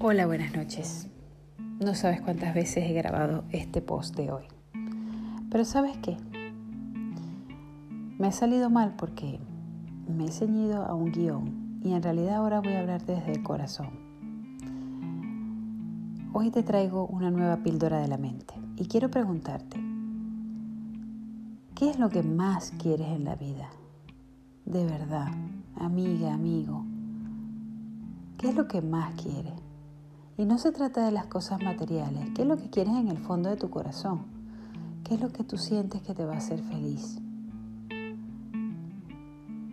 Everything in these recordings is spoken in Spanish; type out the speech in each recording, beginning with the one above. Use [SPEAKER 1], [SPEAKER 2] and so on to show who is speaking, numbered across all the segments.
[SPEAKER 1] Hola, buenas noches. No sabes cuántas veces he grabado este post de hoy. Pero ¿sabes qué? Me ha salido mal porque me he ceñido a un guion y en realidad ahora voy a hablar desde el corazón. Hoy te traigo una nueva píldora de la mente y quiero preguntarte, ¿qué es lo que más quieres en la vida? De verdad, amiga, amigo, ¿qué es lo que más quieres? Y no se trata de las cosas materiales. ¿Qué es lo que quieres en el fondo de tu corazón? ¿Qué es lo que tú sientes que te va a hacer feliz?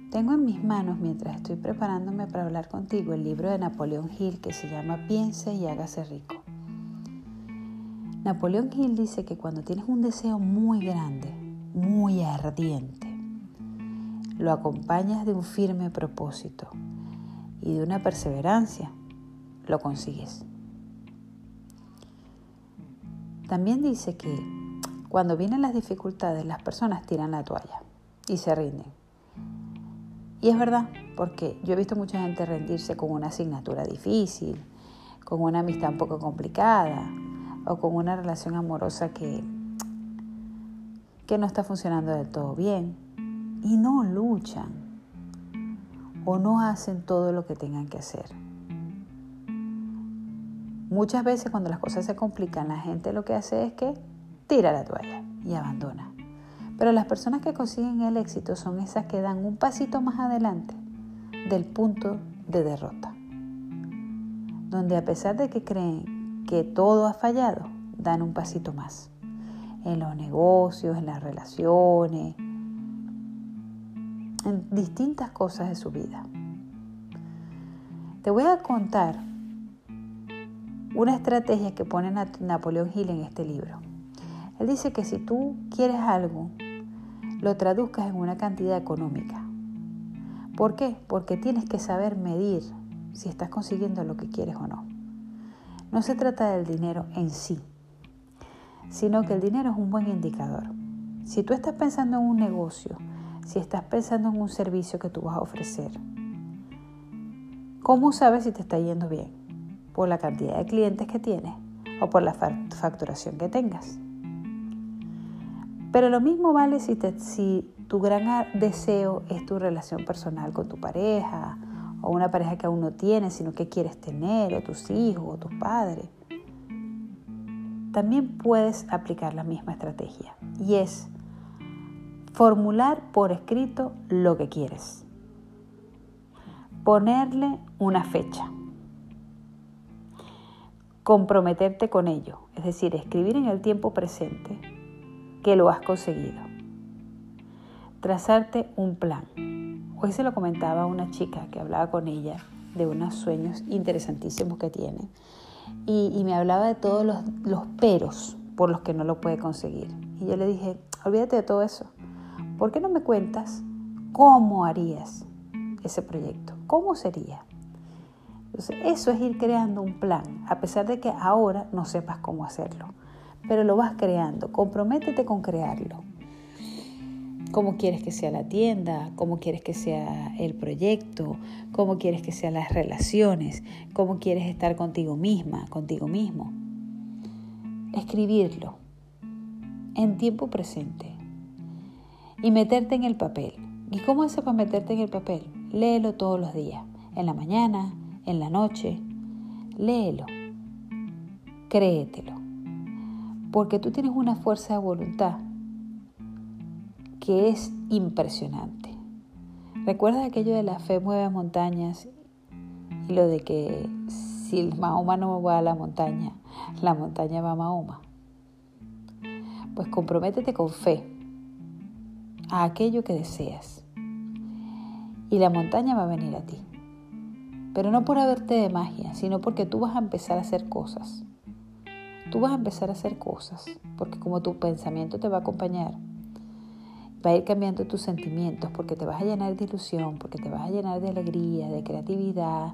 [SPEAKER 1] Tengo en mis manos, mientras estoy preparándome para hablar contigo, el libro de Napoleón Hill que se llama Piense y hágase rico. Napoleón Hill dice que cuando tienes un deseo muy grande, muy ardiente, lo acompañas de un firme propósito y de una perseverancia, lo consigues. También dice que cuando vienen las dificultades las personas tiran la toalla y se rinden. Y es verdad, porque yo he visto mucha gente rendirse con una asignatura difícil, con una amistad un poco complicada o con una relación amorosa que, que no está funcionando del todo bien y no luchan o no hacen todo lo que tengan que hacer. Muchas veces cuando las cosas se complican, la gente lo que hace es que tira la toalla y abandona. Pero las personas que consiguen el éxito son esas que dan un pasito más adelante del punto de derrota. Donde a pesar de que creen que todo ha fallado, dan un pasito más. En los negocios, en las relaciones, en distintas cosas de su vida. Te voy a contar una estrategia que pone Napoleón Hill en este libro. Él dice que si tú quieres algo, lo traduzcas en una cantidad económica. ¿Por qué? Porque tienes que saber medir si estás consiguiendo lo que quieres o no. No se trata del dinero en sí, sino que el dinero es un buen indicador. Si tú estás pensando en un negocio, si estás pensando en un servicio que tú vas a ofrecer, ¿cómo sabes si te está yendo bien? Por la cantidad de clientes que tienes o por la facturación que tengas. Pero lo mismo vale si, tu gran deseo es tu relación personal con tu pareja o una pareja que aún no tienes, sino que quieres tener, o tus hijos, o tus padres. También puedes aplicar la misma estrategia y es formular por escrito lo que quieres. Ponerle una fecha comprometerte con ello, es decir, escribir en el tiempo presente que lo has conseguido. Trazarte un plan. Hoy se lo comentaba a una chica que hablaba con ella de unos sueños interesantísimos que tiene y, me hablaba de todos los, los peros por los que no lo puede conseguir. Y yo le dije, olvídate de todo eso. ¿Por qué no me cuentas cómo harías ese proyecto? ¿Cómo sería? Eso es ir creando un plan, a pesar de que ahora no sepas cómo hacerlo. Pero lo vas creando, comprométete con crearlo. Cómo quieres que sea la tienda, cómo quieres que sea el proyecto, cómo quieres que sean las relaciones, cómo quieres estar contigo misma, contigo mismo. Escribirlo en tiempo presente y meterte en el papel. ¿Y cómo haces para meterte en el papel? Léelo todos los días, en la mañana, en la noche, léelo, créetelo, porque tú tienes una fuerza de voluntad que es impresionante. ¿Recuerdas aquello de la fe mueve montañas y lo de que si Mahoma no va a la montaña, la montaña va a Mahoma? Pues comprométete con fe a aquello que deseas y la montaña va a venir a ti. Pero no por haberte de magia, sino porque tú vas a empezar a hacer cosas. Tú vas a empezar a hacer cosas, porque como tu pensamiento te va a acompañar, va a ir cambiando tus sentimientos, porque te vas a llenar de ilusión, porque te vas a llenar de alegría, de creatividad,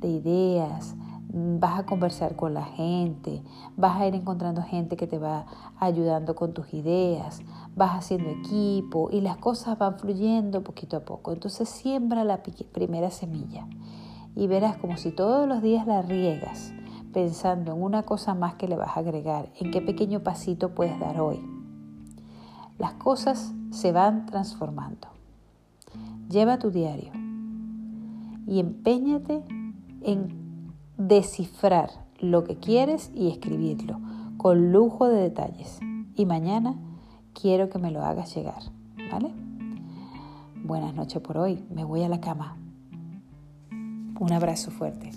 [SPEAKER 1] de ideas, vas a conversar con la gente, vas a ir encontrando gente que te va ayudando con tus ideas, vas haciendo equipo y las cosas van fluyendo poquito a poco. Entonces siembra la primera semilla y verás como si todos los días la riegas, pensando en una cosa más que le vas a agregar, en qué pequeño pasito puedes dar hoy. Las cosas se van transformando. Lleva tu diario y empeñate en descifrar lo que quieres y escribirlo con lujo de detalles. Y mañana quiero que me lo hagas llegar, ¿vale? Buenas noches por hoy, me voy a la cama. Un abrazo fuerte.